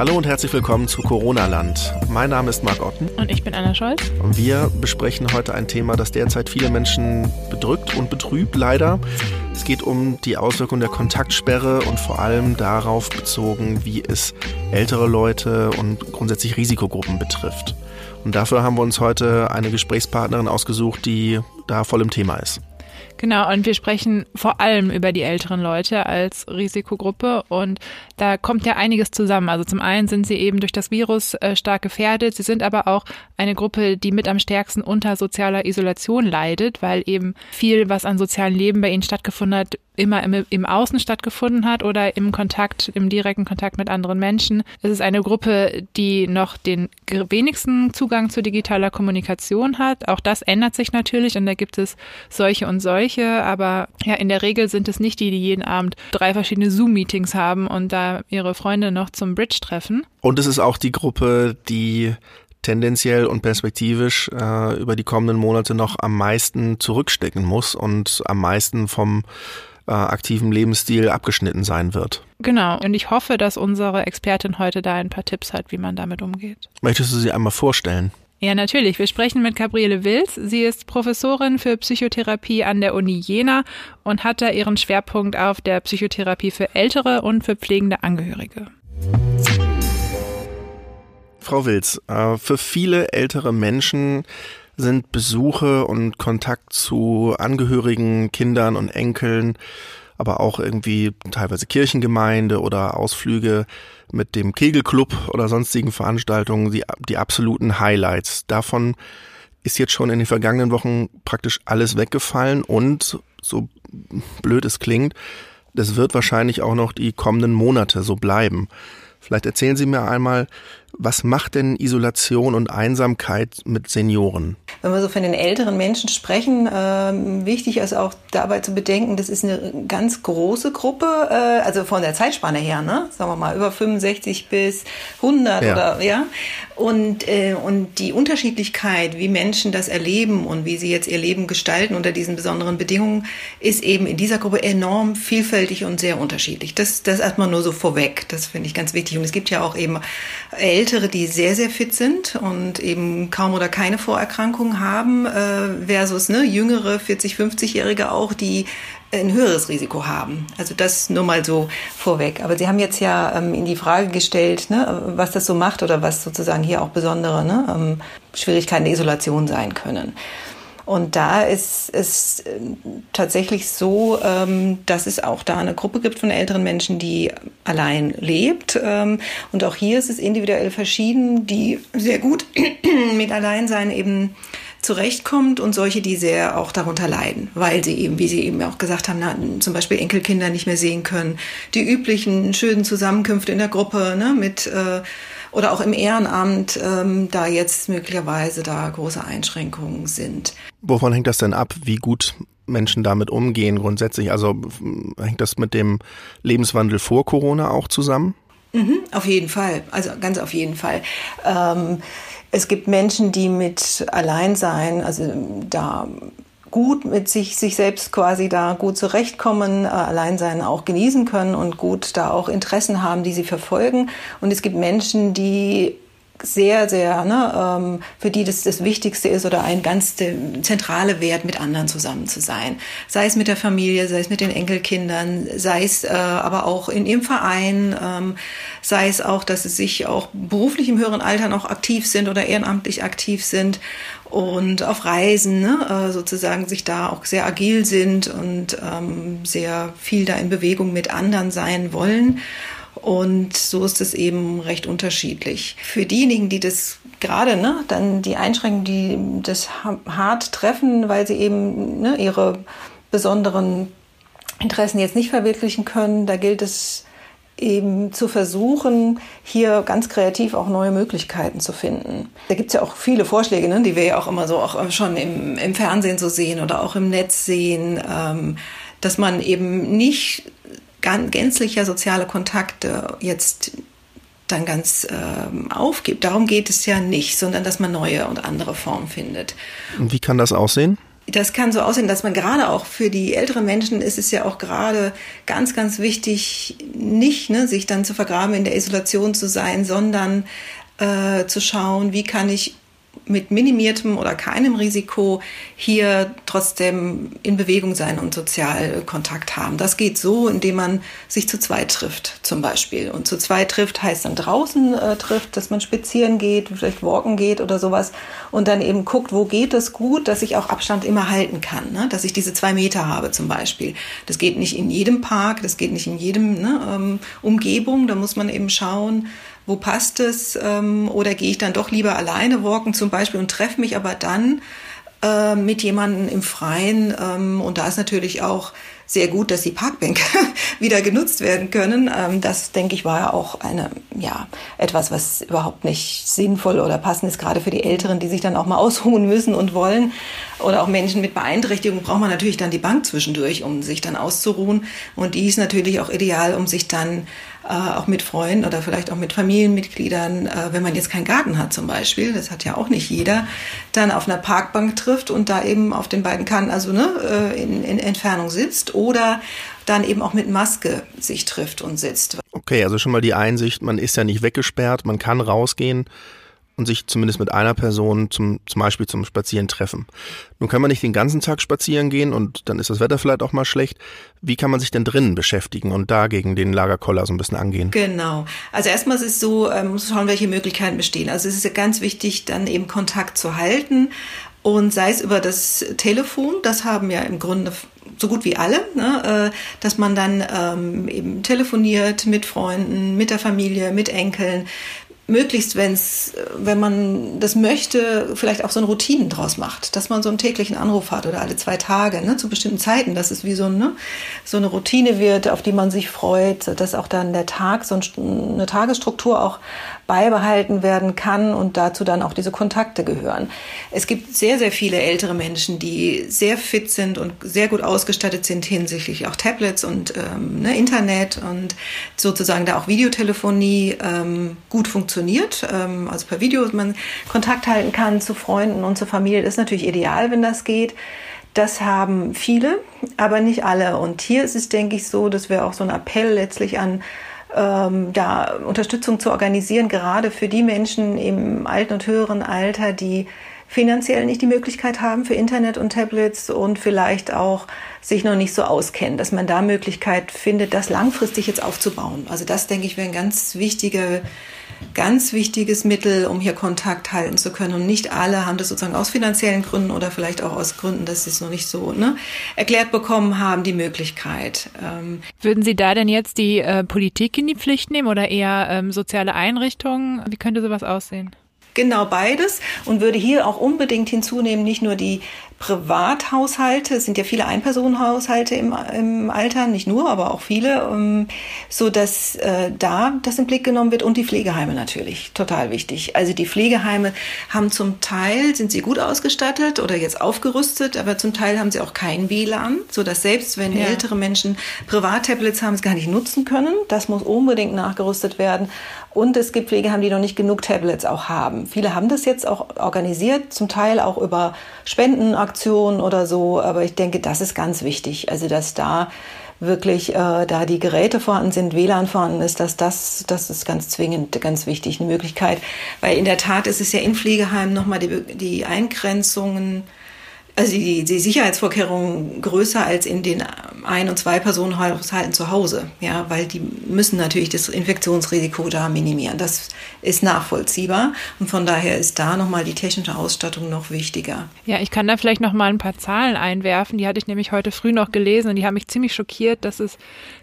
Hallo und herzlich willkommen zu Corona-Land. Mein Name ist Marc Otten. Und ich bin Anna Scholz. Und wir besprechen heute ein Thema, das derzeit viele Menschen bedrückt und betrübt, leider. Es geht um die Auswirkungen der Kontaktsperre und vor allem darauf bezogen, wie es ältere Leute und grundsätzlich Risikogruppen betrifft. Und dafür haben wir uns heute eine Gesprächspartnerin ausgesucht, die da voll im Thema ist. Genau, und wir sprechen vor allem über die älteren Leute als Risikogruppe und da kommt ja einiges zusammen. Also zum einen sind sie eben durch das Virus äh, stark gefährdet, sie sind aber auch eine Gruppe, die mit am stärksten unter sozialer Isolation leidet, weil eben viel, was an sozialen Leben bei ihnen stattgefunden hat, immer im, im Außen stattgefunden hat oder im Kontakt, im direkten Kontakt mit anderen Menschen. Es ist eine Gruppe, die noch den wenigsten Zugang zu digitaler Kommunikation hat. Auch das ändert sich natürlich und da gibt es solche und solche, aber ja, in der Regel sind es nicht die, die jeden Abend drei verschiedene Zoom-Meetings haben und da ihre Freunde noch zum Bridge treffen. Und es ist auch die Gruppe, die tendenziell und perspektivisch äh, über die kommenden Monate noch am meisten zurückstecken muss und am meisten vom äh, aktiven Lebensstil abgeschnitten sein wird. Genau, und ich hoffe, dass unsere Expertin heute da ein paar Tipps hat, wie man damit umgeht. Möchtest du sie einmal vorstellen? Ja, natürlich. Wir sprechen mit Gabriele Wils. Sie ist Professorin für Psychotherapie an der Uni Jena und hat da ihren Schwerpunkt auf der Psychotherapie für ältere und für pflegende Angehörige. Frau Wils, äh, für viele ältere Menschen sind Besuche und Kontakt zu Angehörigen, Kindern und Enkeln, aber auch irgendwie teilweise Kirchengemeinde oder Ausflüge mit dem Kegelclub oder sonstigen Veranstaltungen die, die absoluten Highlights. Davon ist jetzt schon in den vergangenen Wochen praktisch alles weggefallen und so blöd es klingt, das wird wahrscheinlich auch noch die kommenden Monate so bleiben. Vielleicht erzählen Sie mir einmal, was macht denn Isolation und Einsamkeit mit Senioren? Wenn wir so von den älteren Menschen sprechen, äh, wichtig ist auch dabei zu bedenken, das ist eine ganz große Gruppe, äh, also von der Zeitspanne her, ne? sagen wir mal, über 65 bis 100 ja. oder ja. Und, äh, und die Unterschiedlichkeit, wie Menschen das erleben und wie sie jetzt ihr Leben gestalten unter diesen besonderen Bedingungen, ist eben in dieser Gruppe enorm vielfältig und sehr unterschiedlich. Das, das erstmal nur so vorweg. Das finde ich ganz wichtig. Und es gibt ja auch eben Ältere, die sehr, sehr fit sind und eben kaum oder keine Vorerkrankungen haben, äh, versus ne, jüngere 40-, 50-Jährige auch, die ein höheres Risiko haben. Also das nur mal so vorweg. Aber Sie haben jetzt ja ähm, in die Frage gestellt, ne, was das so macht oder was sozusagen hier auch besondere ne, ähm, Schwierigkeiten der Isolation sein können. Und da ist es äh, tatsächlich so, ähm, dass es auch da eine Gruppe gibt von älteren Menschen, die allein lebt. Ähm, und auch hier ist es individuell verschieden, die sehr gut mit Alleinsein eben zurechtkommt und solche, die sehr auch darunter leiden, weil sie eben, wie Sie eben auch gesagt haben, na, zum Beispiel Enkelkinder nicht mehr sehen können. Die üblichen schönen Zusammenkünfte in der Gruppe ne, mit äh, oder auch im Ehrenamt, ähm, da jetzt möglicherweise da große Einschränkungen sind. Wovon hängt das denn ab, wie gut Menschen damit umgehen grundsätzlich? Also hängt das mit dem Lebenswandel vor Corona auch zusammen? Mhm, auf jeden Fall, also ganz auf jeden Fall. Ähm, es gibt Menschen, die mit Alleinsein, also da gut mit sich, sich selbst quasi da gut zurechtkommen, äh, Alleinsein auch genießen können und gut da auch Interessen haben, die sie verfolgen. Und es gibt Menschen, die sehr, sehr, ne, ähm, für die das das Wichtigste ist oder ein ganz zentrale Wert, mit anderen zusammen zu sein. Sei es mit der Familie, sei es mit den Enkelkindern, sei es äh, aber auch in ihrem Verein, ähm, sei es auch, dass sie sich auch beruflich im höheren Alter noch aktiv sind oder ehrenamtlich aktiv sind und auf Reisen ne, äh, sozusagen sich da auch sehr agil sind und ähm, sehr viel da in Bewegung mit anderen sein wollen. Und so ist es eben recht unterschiedlich. Für diejenigen, die das gerade, ne, dann die Einschränkungen, die das hart treffen, weil sie eben ne, ihre besonderen Interessen jetzt nicht verwirklichen können, da gilt es eben zu versuchen, hier ganz kreativ auch neue Möglichkeiten zu finden. Da gibt es ja auch viele Vorschläge, ne, die wir ja auch immer so auch schon im, im Fernsehen so sehen oder auch im Netz sehen, ähm, dass man eben nicht gänzlicher soziale Kontakte jetzt dann ganz ähm, aufgibt. Darum geht es ja nicht, sondern dass man neue und andere Formen findet. Und wie kann das aussehen? das kann so aussehen, dass man gerade auch für die älteren Menschen ist es ja auch gerade ganz, ganz wichtig, nicht ne, sich dann zu vergraben, in der Isolation zu sein, sondern äh, zu schauen, wie kann ich mit minimiertem oder keinem Risiko hier trotzdem in Bewegung sein und Sozialkontakt haben. Das geht so, indem man sich zu zweit trifft, zum Beispiel. Und zu zweit trifft heißt dann draußen äh, trifft, dass man spazieren geht, vielleicht walken geht oder sowas und dann eben guckt, wo geht es gut, dass ich auch Abstand immer halten kann, ne? dass ich diese zwei Meter habe zum Beispiel. Das geht nicht in jedem Park, das geht nicht in jedem ne, ähm, Umgebung, da muss man eben schauen, wo passt es? Ähm, oder gehe ich dann doch lieber alleine walken zum Beispiel und treffe mich aber dann äh, mit jemandem im Freien. Ähm, und da ist natürlich auch sehr gut, dass die Parkbänke wieder genutzt werden können. Ähm, das, denke ich, war ja auch eine, ja, etwas, was überhaupt nicht sinnvoll oder passend ist, gerade für die Älteren, die sich dann auch mal ausruhen müssen und wollen. Oder auch Menschen mit Beeinträchtigung braucht man natürlich dann die Bank zwischendurch, um sich dann auszuruhen. Und die ist natürlich auch ideal, um sich dann auch mit Freunden oder vielleicht auch mit Familienmitgliedern, äh, wenn man jetzt keinen Garten hat zum Beispiel, das hat ja auch nicht jeder, dann auf einer Parkbank trifft und da eben auf den beiden Kanten, also ne, äh, in, in Entfernung sitzt oder dann eben auch mit Maske sich trifft und sitzt. Okay, also schon mal die Einsicht, man ist ja nicht weggesperrt, man kann rausgehen und sich zumindest mit einer Person zum, zum Beispiel zum Spazieren treffen. Nun kann man nicht den ganzen Tag spazieren gehen und dann ist das Wetter vielleicht auch mal schlecht. Wie kann man sich denn drinnen beschäftigen und dagegen den Lagerkoller so ein bisschen angehen? Genau. Also erstmal ist es so, man ähm, muss schauen, welche Möglichkeiten bestehen. Also es ist ja ganz wichtig, dann eben Kontakt zu halten und sei es über das Telefon, das haben ja im Grunde so gut wie alle, ne, äh, dass man dann ähm, eben telefoniert mit Freunden, mit der Familie, mit Enkeln, möglichst, wenn's, wenn man das möchte, vielleicht auch so eine Routinen draus macht, dass man so einen täglichen Anruf hat oder alle zwei Tage, ne, zu bestimmten Zeiten, dass es wie so, ne, so eine Routine wird, auf die man sich freut, dass auch dann der Tag, so eine Tagesstruktur auch beibehalten werden kann und dazu dann auch diese Kontakte gehören. Es gibt sehr, sehr viele ältere Menschen, die sehr fit sind und sehr gut ausgestattet sind hinsichtlich auch Tablets und ähm, ne, Internet und sozusagen da auch Videotelefonie ähm, gut funktioniert. Ähm, also per Video man Kontakt halten kann zu Freunden und zur Familie. Das ist natürlich ideal, wenn das geht. Das haben viele, aber nicht alle. Und hier ist es, denke ich, so, dass wir auch so einen Appell letztlich an ähm, ja, Unterstützung zu organisieren, gerade für die Menschen im alten und höheren Alter, die finanziell nicht die Möglichkeit haben für Internet und Tablets und vielleicht auch sich noch nicht so auskennen, dass man da Möglichkeit findet, das langfristig jetzt aufzubauen. Also das, denke ich, wäre ein ganz wichtiger ganz wichtiges Mittel, um hier Kontakt halten zu können. Und nicht alle haben das sozusagen aus finanziellen Gründen oder vielleicht auch aus Gründen, dass sie es noch nicht so ne, erklärt bekommen haben, die Möglichkeit. Ähm Würden Sie da denn jetzt die äh, Politik in die Pflicht nehmen oder eher ähm, soziale Einrichtungen? Wie könnte sowas aussehen? Genau beides und würde hier auch unbedingt hinzunehmen, nicht nur die Privathaushalte, es sind ja viele Einpersonenhaushalte im, im Alter, nicht nur, aber auch viele, um, so dass äh, da das in Blick genommen wird und die Pflegeheime natürlich, total wichtig. Also die Pflegeheime haben zum Teil, sind sie gut ausgestattet oder jetzt aufgerüstet, aber zum Teil haben sie auch kein WLAN, so dass selbst wenn ja. ältere Menschen Privattablets haben, es gar nicht nutzen können. Das muss unbedingt nachgerüstet werden. Und es gibt Pflegeheime, die noch nicht genug Tablets auch haben. Viele haben das jetzt auch organisiert, zum Teil auch über Spendenaktionen oder so. Aber ich denke, das ist ganz wichtig. Also, dass da wirklich äh, da die Geräte vorhanden sind, WLAN vorhanden ist, dass das, das ist ganz zwingend, ganz wichtig, eine Möglichkeit. Weil in der Tat ist es ja in Pflegeheimen nochmal die, die Eingrenzungen also die, die Sicherheitsvorkehrungen größer als in den Ein- und Zwei-Personen-Haushalten zu Hause, ja, weil die müssen natürlich das Infektionsrisiko da minimieren. Das ist nachvollziehbar und von daher ist da nochmal die technische Ausstattung noch wichtiger. Ja, ich kann da vielleicht nochmal ein paar Zahlen einwerfen. Die hatte ich nämlich heute früh noch gelesen und die haben mich ziemlich schockiert, dass es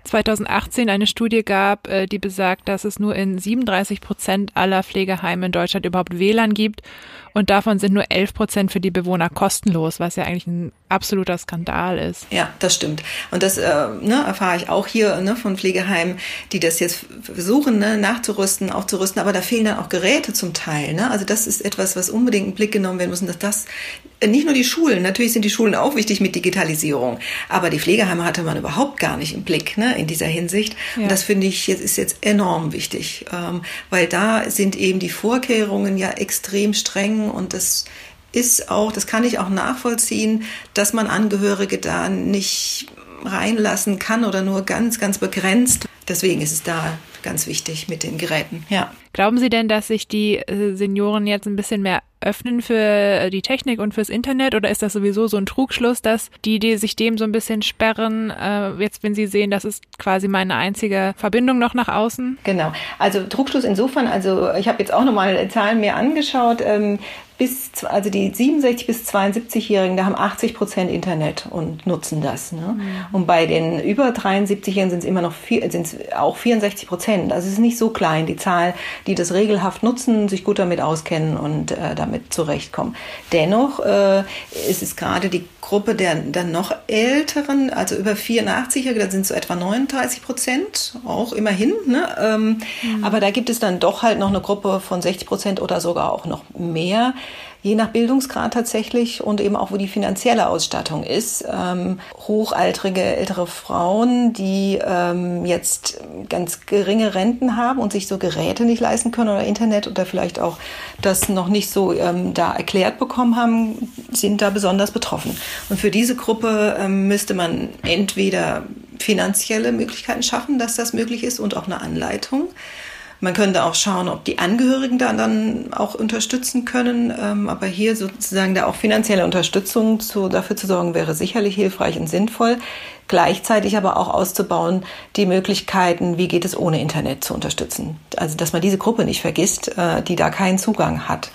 2018 eine Studie gab, äh, die besagt, dass es nur in 37 Prozent aller Pflegeheime in Deutschland überhaupt WLAN gibt und davon sind nur 11 Prozent für die Bewohner kostenlos, was ja eigentlich ein absoluter Skandal ist. Ja, das stimmt. Und das äh, ne, erfahre ich auch hier ne, von Pflegeheimen, die das jetzt versuchen ne, nachzurüsten, aufzurüsten, aber da fehlen dann auch Geräte zum Teil. Ne? Also das ist etwas, was unbedingt in Blick genommen werden muss, dass das äh, nicht nur die Schulen, natürlich sind die Schulen auch wichtig mit Digitalisierung, aber die Pflegeheime hatte man überhaupt gar nicht im Blick ne, in dieser Hinsicht. Ja. Und das finde ich jetzt, ist jetzt enorm wichtig, ähm, weil da sind eben die Vorkehrungen ja extrem streng und das ist auch, das kann ich auch nachvollziehen, dass man Angehörige da nicht reinlassen kann oder nur ganz, ganz begrenzt. Deswegen ist es da ganz wichtig mit den Geräten. Ja. Glauben Sie denn, dass sich die äh, Senioren jetzt ein bisschen mehr öffnen für äh, die Technik und fürs Internet oder ist das sowieso so ein Trugschluss, dass die, die sich dem so ein bisschen sperren, äh, jetzt wenn sie sehen, das ist quasi meine einzige Verbindung noch nach außen? Genau. Also Trugschluss insofern, also ich habe jetzt auch nochmal Zahlen mir angeschaut. Ähm, bis, also die 67 bis 72-Jährigen, da haben 80 Prozent Internet und nutzen das. Ne? Mhm. Und bei den über 73-Jährigen sind es immer noch vier, sind's auch 64 Prozent. Also es ist nicht so klein, die Zahl, die das regelhaft nutzen, sich gut damit auskennen und äh, damit zurechtkommen. Dennoch äh, ist es gerade die Gruppe der dann noch älteren, also über 84-Jährige, da sind es so etwa 39 Prozent, auch immerhin. Ne? Ähm, mhm. Aber da gibt es dann doch halt noch eine Gruppe von 60 Prozent oder sogar auch noch mehr, je nach Bildungsgrad tatsächlich und eben auch, wo die finanzielle Ausstattung ist. Ähm, hochaltrige ältere Frauen, die ähm, jetzt ganz geringe Renten haben und sich so Geräte nicht leisten können oder Internet oder vielleicht auch das noch nicht so ähm, da erklärt bekommen haben, sind da besonders betroffen. Und für diese Gruppe ähm, müsste man entweder finanzielle Möglichkeiten schaffen, dass das möglich ist und auch eine Anleitung. Man könnte auch schauen, ob die Angehörigen da dann auch unterstützen können. Ähm, aber hier sozusagen da auch finanzielle Unterstützung zu, dafür zu sorgen, wäre sicherlich hilfreich und sinnvoll. Gleichzeitig aber auch auszubauen, die Möglichkeiten, wie geht es ohne Internet zu unterstützen. Also, dass man diese Gruppe nicht vergisst, äh, die da keinen Zugang hat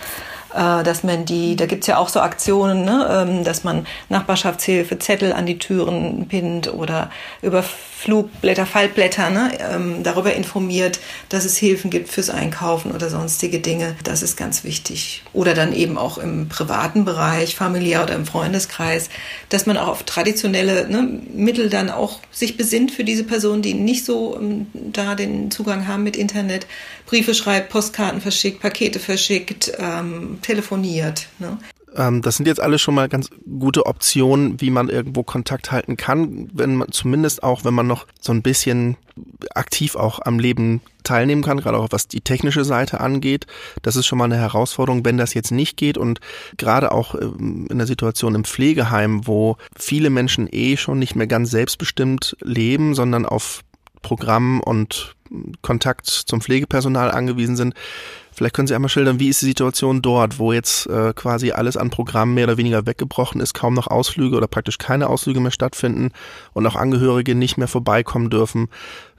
äh, dass man die, da gibt's ja auch so Aktionen, ne, ähm, dass man Nachbarschaftshilfe, Zettel an die Türen pinnt oder über Flugblätter, Faltblätter ne, ähm, darüber informiert, dass es Hilfen gibt fürs Einkaufen oder sonstige Dinge. Das ist ganz wichtig. Oder dann eben auch im privaten Bereich, familiär oder im Freundeskreis, dass man auch auf traditionelle ne, Mittel dann auch sich besinnt für diese Personen, die nicht so ähm, da den Zugang haben mit Internet. Briefe schreibt, Postkarten verschickt, Pakete verschickt, ähm, telefoniert. Ne? Ähm, das sind jetzt alle schon mal ganz gute Optionen, wie man irgendwo Kontakt halten kann, wenn man zumindest auch, wenn man noch so ein bisschen aktiv auch am Leben teilnehmen kann, gerade auch was die technische Seite angeht. Das ist schon mal eine Herausforderung, wenn das jetzt nicht geht und gerade auch ähm, in der Situation im Pflegeheim, wo viele Menschen eh schon nicht mehr ganz selbstbestimmt leben, sondern auf Programm und Kontakt zum Pflegepersonal angewiesen sind, Vielleicht können Sie einmal schildern, wie ist die Situation dort, wo jetzt äh, quasi alles an Programmen mehr oder weniger weggebrochen ist, kaum noch Ausflüge oder praktisch keine Ausflüge mehr stattfinden und auch Angehörige nicht mehr vorbeikommen dürfen.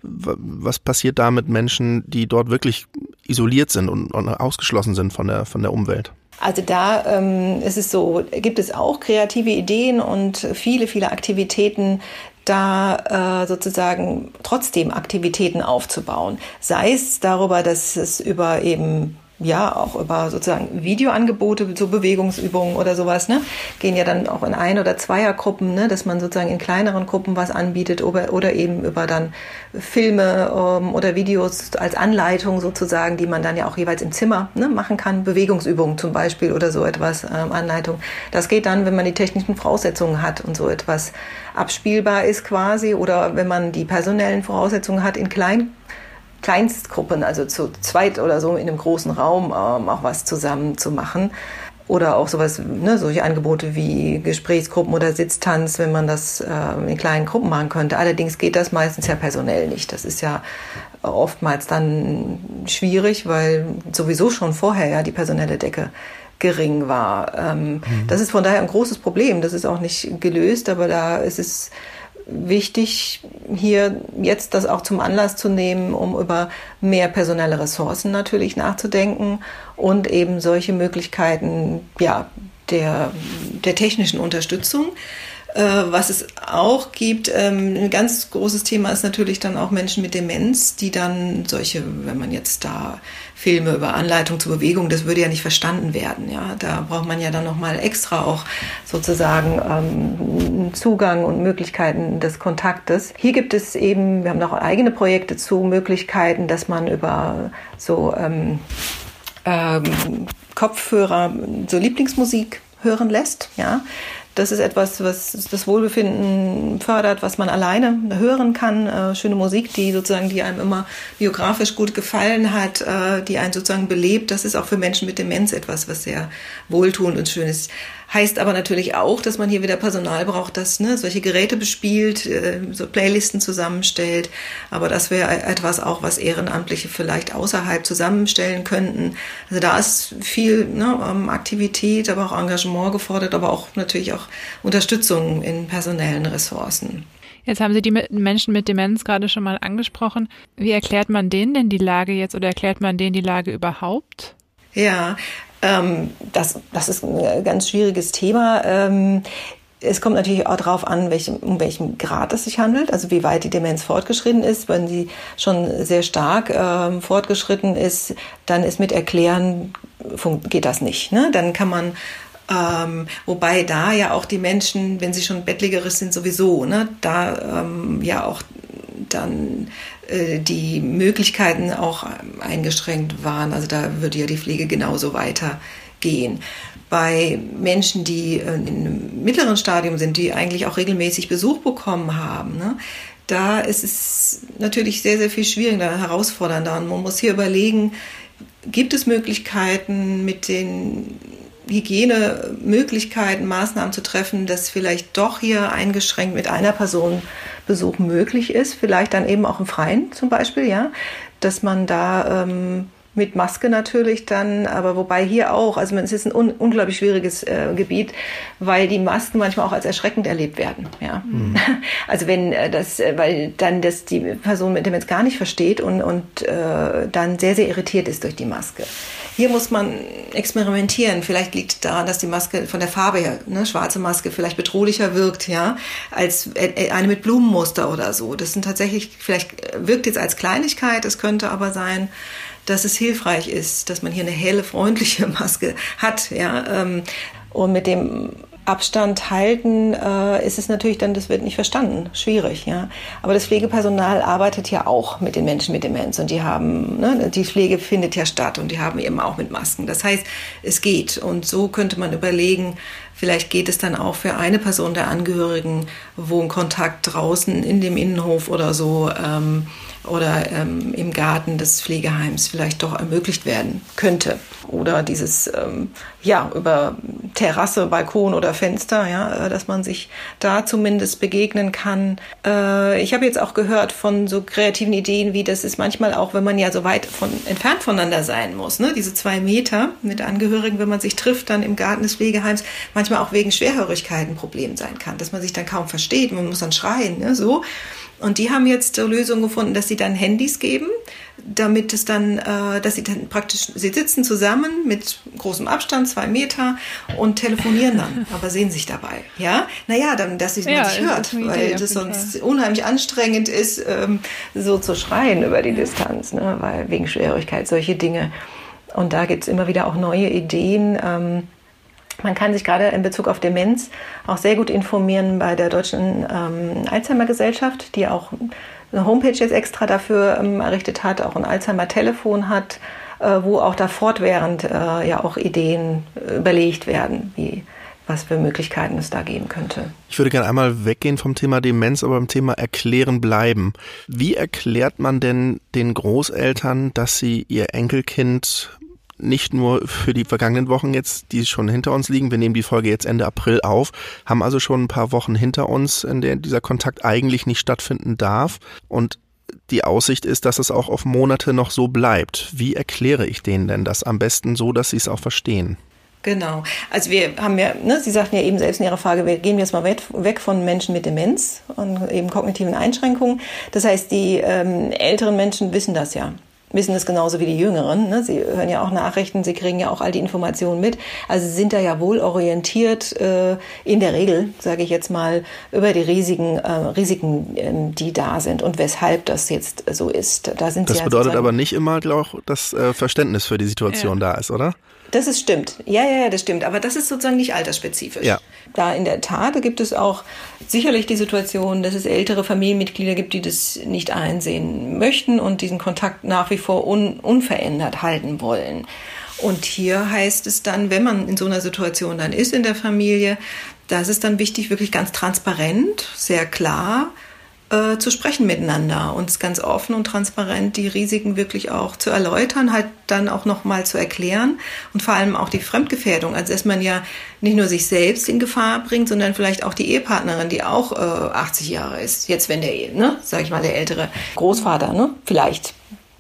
Was passiert da mit Menschen, die dort wirklich isoliert sind und, und ausgeschlossen sind von der, von der Umwelt? Also da ähm, ist es so, gibt es auch kreative Ideen und viele, viele Aktivitäten, da äh, sozusagen trotzdem Aktivitäten aufzubauen. Sei es darüber, dass es über eben ja auch über sozusagen Videoangebote, so Bewegungsübungen oder sowas, ne, gehen ja dann auch in Ein- oder Zweiergruppen, ne, dass man sozusagen in kleineren Gruppen was anbietet oder, oder eben über dann Filme ähm, oder Videos als Anleitung sozusagen, die man dann ja auch jeweils im Zimmer ne, machen kann, Bewegungsübungen zum Beispiel oder so etwas, ähm, Anleitung. Das geht dann, wenn man die technischen Voraussetzungen hat und so etwas abspielbar ist quasi oder wenn man die personellen Voraussetzungen hat in kleinen Kleinstgruppen, also zu zweit oder so in einem großen Raum ähm, auch was zusammen zu machen. Oder auch sowas, ne, solche Angebote wie Gesprächsgruppen oder Sitztanz, wenn man das äh, in kleinen Gruppen machen könnte. Allerdings geht das meistens ja personell nicht. Das ist ja oftmals dann schwierig, weil sowieso schon vorher ja die personelle Decke gering war. Ähm, mhm. Das ist von daher ein großes Problem. Das ist auch nicht gelöst, aber da ist es wichtig, hier jetzt das auch zum Anlass zu nehmen, um über mehr personelle Ressourcen natürlich nachzudenken und eben solche Möglichkeiten ja, der, der technischen Unterstützung. Äh, was es auch gibt, ähm, ein ganz großes Thema ist natürlich dann auch Menschen mit Demenz, die dann solche, wenn man jetzt da Filme über Anleitung zur Bewegung, das würde ja nicht verstanden werden. Ja, da braucht man ja dann noch mal extra auch sozusagen ähm, Zugang und Möglichkeiten des Kontaktes. Hier gibt es eben, wir haben noch eigene Projekte zu Möglichkeiten, dass man über so ähm, ähm, Kopfhörer so Lieblingsmusik hören lässt. Ja, Das ist etwas, was das Wohlbefinden fördert, was man alleine hören kann. Äh, schöne Musik, die sozusagen, die einem immer biografisch gut gefallen hat, äh, die einen sozusagen belebt. Das ist auch für Menschen mit Demenz etwas, was sehr wohltuend und schön ist. Heißt aber natürlich auch, dass man hier wieder Personal braucht, das ne, solche Geräte bespielt, äh, so Playlisten zusammenstellt. Aber das wäre etwas auch, was Ehrenamtliche vielleicht außerhalb zusammenstellen könnten. Also da ist viel ne, ähm, Aktivität, aber auch Engagement gefordert, aber auch natürlich auch Unterstützung in personellen Ressourcen. Jetzt haben Sie die Menschen mit Demenz gerade schon mal angesprochen. Wie erklärt man denen denn die Lage jetzt oder erklärt man denen die Lage überhaupt? Ja, ähm, das, das ist ein ganz schwieriges Thema. Ähm, es kommt natürlich auch darauf an, welchem, um welchen Grad es sich handelt, also wie weit die Demenz fortgeschritten ist. Wenn sie schon sehr stark ähm, fortgeschritten ist, dann ist mit Erklären geht das nicht. Ne? Dann kann man ähm, wobei da ja auch die Menschen, wenn sie schon bettlägerisch sind, sowieso, ne, da ähm, ja auch dann äh, die Möglichkeiten auch eingeschränkt waren. Also da würde ja die Pflege genauso weitergehen. Bei Menschen, die äh, in einem mittleren Stadium sind, die eigentlich auch regelmäßig Besuch bekommen haben, ne, da ist es natürlich sehr, sehr viel schwieriger, herausfordernder. Und man muss hier überlegen, gibt es Möglichkeiten mit den Hygienemöglichkeiten, Maßnahmen zu treffen, dass vielleicht doch hier eingeschränkt mit einer Person Besuch möglich ist, vielleicht dann eben auch im Freien zum Beispiel, ja, dass man da ähm, mit Maske natürlich dann, aber wobei hier auch, also es ist ein un unglaublich schwieriges äh, Gebiet, weil die Masken manchmal auch als erschreckend erlebt werden. Ja, mhm. also wenn äh, das, äh, weil dann das die Person mit dem jetzt gar nicht versteht und und äh, dann sehr sehr irritiert ist durch die Maske. Hier muss man experimentieren. Vielleicht liegt daran, dass die Maske von der Farbe her, ne, schwarze Maske, vielleicht bedrohlicher wirkt, ja, als äh, eine mit Blumenmuster oder so. Das sind tatsächlich, vielleicht wirkt jetzt als Kleinigkeit, es könnte aber sein, dass es hilfreich ist, dass man hier eine helle, freundliche Maske hat, ja. Ähm, und mit dem Abstand halten, äh, ist es natürlich dann, das wird nicht verstanden, schwierig, ja. Aber das Pflegepersonal arbeitet ja auch mit den Menschen mit Demenz und die haben, ne, die Pflege findet ja statt und die haben eben auch mit Masken. Das heißt, es geht und so könnte man überlegen, vielleicht geht es dann auch für eine Person der Angehörigen, wo ein Kontakt draußen in dem Innenhof oder so ähm, oder ähm, im Garten des Pflegeheims vielleicht doch ermöglicht werden könnte. Oder dieses, ähm, ja, über Terrasse, Balkon oder Fenster, ja, äh, dass man sich da zumindest begegnen kann. Äh, ich habe jetzt auch gehört von so kreativen Ideen, wie das ist manchmal auch, wenn man ja so weit von, entfernt voneinander sein muss, ne? diese zwei Meter mit Angehörigen, wenn man sich trifft, dann im Garten des Pflegeheims, manchmal auch wegen Schwerhörigkeit ein Problem sein kann, dass man sich dann kaum versteht, man muss dann schreien, ne? so. Und die haben jetzt eine Lösung gefunden, dass sie dann Handys geben, damit es dann, äh, dass sie dann praktisch, sie sitzen zusammen mit großem Abstand, zwei Meter und telefonieren dann, aber sehen sich dabei. Ja, naja, dann, dass sie ja, sich hört, weil Idee, das sonst unheimlich anstrengend ist, ähm, so zu schreien über die Distanz, ne? weil wegen Schwierigkeit, solche Dinge. Und da gibt es immer wieder auch neue Ideen. Ähm, man kann sich gerade in Bezug auf Demenz auch sehr gut informieren bei der Deutschen ähm, Alzheimer Gesellschaft, die auch eine Homepage jetzt extra dafür ähm, errichtet hat, auch ein Alzheimer-Telefon hat, äh, wo auch da fortwährend äh, ja auch Ideen äh, überlegt werden, wie was für Möglichkeiten es da geben könnte. Ich würde gerne einmal weggehen vom Thema Demenz, aber beim Thema Erklären bleiben. Wie erklärt man denn den Großeltern, dass sie ihr Enkelkind nicht nur für die vergangenen Wochen jetzt, die schon hinter uns liegen. Wir nehmen die Folge jetzt Ende April auf, haben also schon ein paar Wochen hinter uns, in denen dieser Kontakt eigentlich nicht stattfinden darf. Und die Aussicht ist, dass es auch auf Monate noch so bleibt. Wie erkläre ich denen denn das am besten so, dass sie es auch verstehen? Genau. Also wir haben ja, ne, Sie sagten ja eben selbst in Ihrer Frage, wir gehen jetzt mal weg, von Menschen mit Demenz und eben kognitiven Einschränkungen. Das heißt, die ähm, älteren Menschen wissen das ja wissen es genauso wie die Jüngeren. Ne? Sie hören ja auch Nachrichten, sie kriegen ja auch all die Informationen mit. Also sie sind da ja wohl orientiert, äh, in der Regel, sage ich jetzt mal, über die riesigen äh, Risiken, äh, die da sind und weshalb das jetzt so ist. Da sind das sie bedeutet aber nicht immer, ich, dass äh, Verständnis für die Situation ja. da ist, oder? Das ist stimmt. Ja, ja, ja, das stimmt. Aber das ist sozusagen nicht altersspezifisch. Ja. Da in der Tat gibt es auch sicherlich die Situation, dass es ältere Familienmitglieder gibt, die das nicht einsehen möchten und diesen Kontakt nach wie vor un unverändert halten wollen. Und hier heißt es dann, wenn man in so einer Situation dann ist in der Familie, da ist es dann wichtig, wirklich ganz transparent, sehr klar äh, zu sprechen miteinander, uns ganz offen und transparent die Risiken wirklich auch zu erläutern, halt dann auch nochmal zu erklären und vor allem auch die Fremdgefährdung, also dass man ja nicht nur sich selbst in Gefahr bringt, sondern vielleicht auch die Ehepartnerin, die auch äh, 80 Jahre ist. Jetzt, wenn der, ne, sag ich mal, der ältere Großvater, ne, vielleicht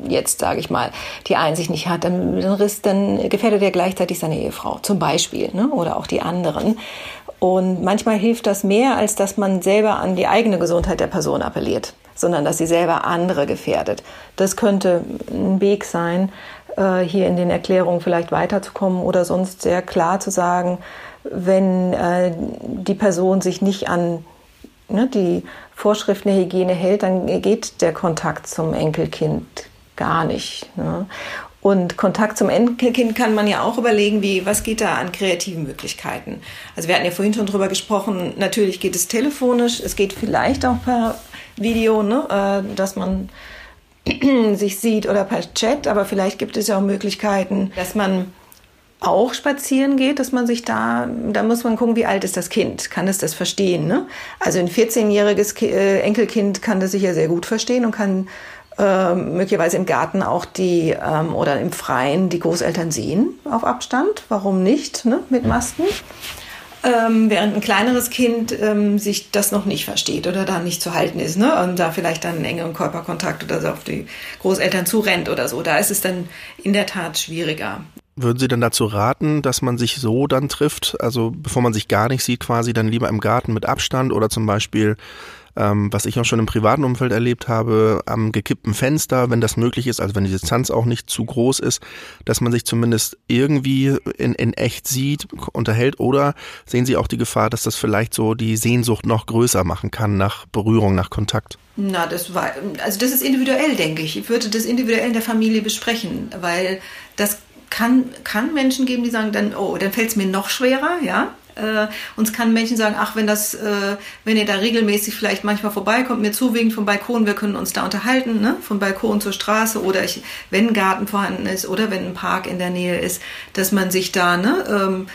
jetzt sage ich mal, die Einsicht nicht hat, dann, dann, gefährdet er gleichzeitig seine Ehefrau, zum Beispiel, ne? oder auch die anderen. Und manchmal hilft das mehr, als dass man selber an die eigene Gesundheit der Person appelliert, sondern dass sie selber andere gefährdet. Das könnte ein Weg sein, äh, hier in den Erklärungen vielleicht weiterzukommen oder sonst sehr klar zu sagen, wenn äh, die Person sich nicht an ne, die Vorschriften der Hygiene hält, dann geht der Kontakt zum Enkelkind gar nicht. Ne? Und Kontakt zum Enkelkind kann man ja auch überlegen, wie, was geht da an kreativen Möglichkeiten? Also wir hatten ja vorhin schon drüber gesprochen, natürlich geht es telefonisch, es geht vielleicht auch per Video, ne, äh, dass man sich sieht oder per Chat, aber vielleicht gibt es ja auch Möglichkeiten, dass man auch spazieren geht, dass man sich da, da muss man gucken, wie alt ist das Kind, kann es das verstehen. Ne? Also ein 14-jähriges äh, Enkelkind kann das sicher sehr gut verstehen und kann äh, möglicherweise im Garten auch die ähm, oder im Freien die Großeltern sehen auf Abstand. Warum nicht ne? mit Masken? Ähm, während ein kleineres Kind ähm, sich das noch nicht versteht oder da nicht zu halten ist ne? und da vielleicht dann einen engeren Körperkontakt oder so auf die Großeltern zurennt oder so. Da ist es dann in der Tat schwieriger. Würden Sie denn dazu raten, dass man sich so dann trifft, also bevor man sich gar nicht sieht, quasi dann lieber im Garten mit Abstand oder zum Beispiel ähm, was ich auch schon im privaten Umfeld erlebt habe, am gekippten Fenster, wenn das möglich ist, also wenn die Distanz auch nicht zu groß ist, dass man sich zumindest irgendwie in, in echt sieht, unterhält oder sehen Sie auch die Gefahr, dass das vielleicht so die Sehnsucht noch größer machen kann nach Berührung, nach Kontakt? Na, das war, also das ist individuell, denke ich. Ich würde das individuell in der Familie besprechen, weil das kann, kann Menschen geben, die sagen dann, oh, dann fällt es mir noch schwerer, ja. Äh, uns kann Menschen sagen, ach, wenn das, äh, wenn ihr da regelmäßig vielleicht manchmal vorbeikommt, mir zuwinkt vom Balkon, wir können uns da unterhalten, ne? vom Balkon zur Straße oder ich, wenn ein Garten vorhanden ist oder wenn ein Park in der Nähe ist, dass man sich da ne, ähm,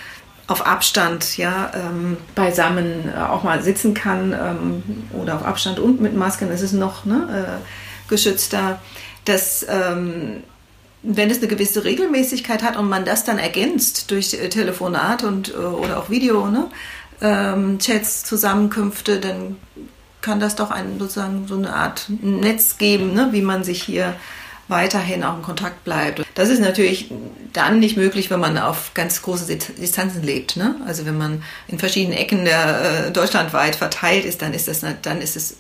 auf Abstand ja ähm, beisammen äh, auch mal sitzen kann ähm, oder auf Abstand und mit Masken, ist es noch ne, äh, geschützter. Das ähm, wenn es eine gewisse Regelmäßigkeit hat und man das dann ergänzt durch äh, Telefonat und äh, oder auch Video, ne, ähm, Chats, Zusammenkünfte, dann kann das doch ein, sozusagen so eine Art Netz geben, ne, wie man sich hier weiterhin auch in Kontakt bleibt. Das ist natürlich dann nicht möglich, wenn man auf ganz große Distanzen lebt. Ne? Also wenn man in verschiedenen Ecken der äh, deutschlandweit verteilt ist, dann ist das dann ist es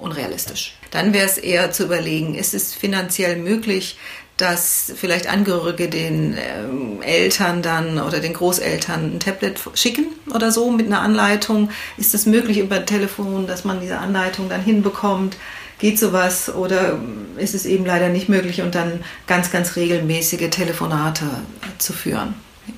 unrealistisch. Dann wäre es eher zu überlegen, ist es finanziell möglich, dass vielleicht Angehörige den ähm, Eltern dann oder den Großeltern ein Tablet schicken oder so mit einer Anleitung. Ist es möglich über Telefon, dass man diese Anleitung dann hinbekommt? Geht sowas oder ist es eben leider nicht möglich und dann ganz, ganz regelmäßige Telefonate zu führen?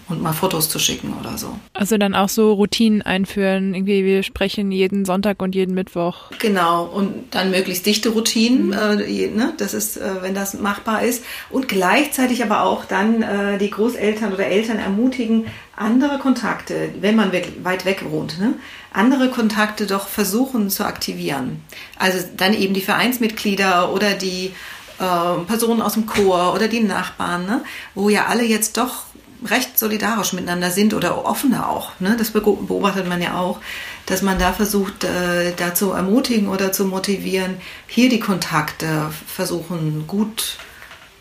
Und mal Fotos zu schicken oder so. Also dann auch so Routinen einführen, irgendwie wir sprechen jeden Sonntag und jeden Mittwoch. Genau, und dann möglichst dichte Routinen, mhm. äh, ne? das ist, äh, wenn das machbar ist. Und gleichzeitig aber auch dann äh, die Großeltern oder Eltern ermutigen, andere Kontakte, wenn man weit weg wohnt, ne? andere Kontakte doch versuchen zu aktivieren. Also dann eben die Vereinsmitglieder oder die äh, Personen aus dem Chor oder die Nachbarn, ne? wo ja alle jetzt doch recht solidarisch miteinander sind oder offener auch. Ne? Das beobachtet man ja auch, dass man da versucht, äh, da zu ermutigen oder zu motivieren, hier die Kontakte versuchen gut